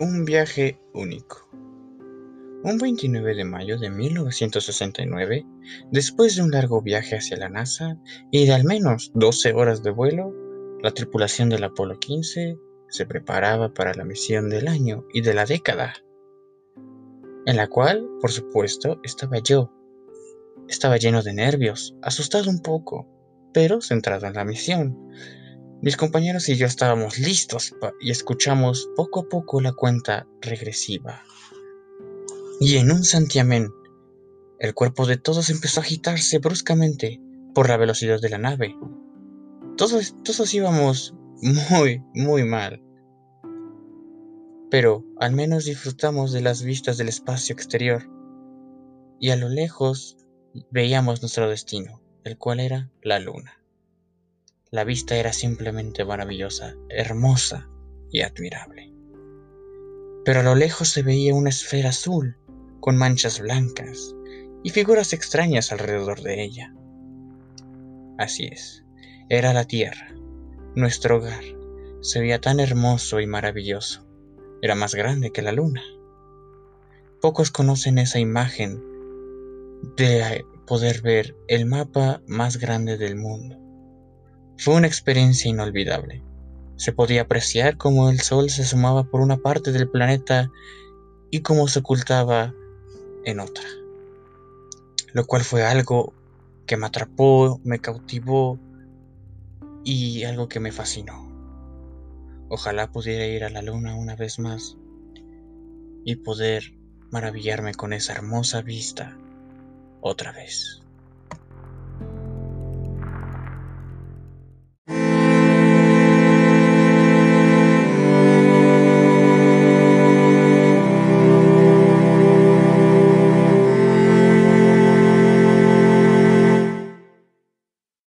Un viaje único. Un 29 de mayo de 1969, después de un largo viaje hacia la NASA y de al menos 12 horas de vuelo, la tripulación del Apolo 15 se preparaba para la misión del año y de la década, en la cual, por supuesto, estaba yo. Estaba lleno de nervios, asustado un poco, pero centrado en la misión, mis compañeros y yo estábamos listos y escuchamos poco a poco la cuenta regresiva. Y en un santiamén, el cuerpo de todos empezó a agitarse bruscamente por la velocidad de la nave. Todos, todos íbamos muy, muy mal. Pero al menos disfrutamos de las vistas del espacio exterior. Y a lo lejos veíamos nuestro destino, el cual era la luna. La vista era simplemente maravillosa, hermosa y admirable. Pero a lo lejos se veía una esfera azul, con manchas blancas y figuras extrañas alrededor de ella. Así es, era la Tierra, nuestro hogar. Se veía tan hermoso y maravilloso. Era más grande que la luna. Pocos conocen esa imagen de poder ver el mapa más grande del mundo fue una experiencia inolvidable. Se podía apreciar cómo el sol se asomaba por una parte del planeta y cómo se ocultaba en otra. Lo cual fue algo que me atrapó, me cautivó y algo que me fascinó. Ojalá pudiera ir a la luna una vez más y poder maravillarme con esa hermosa vista otra vez.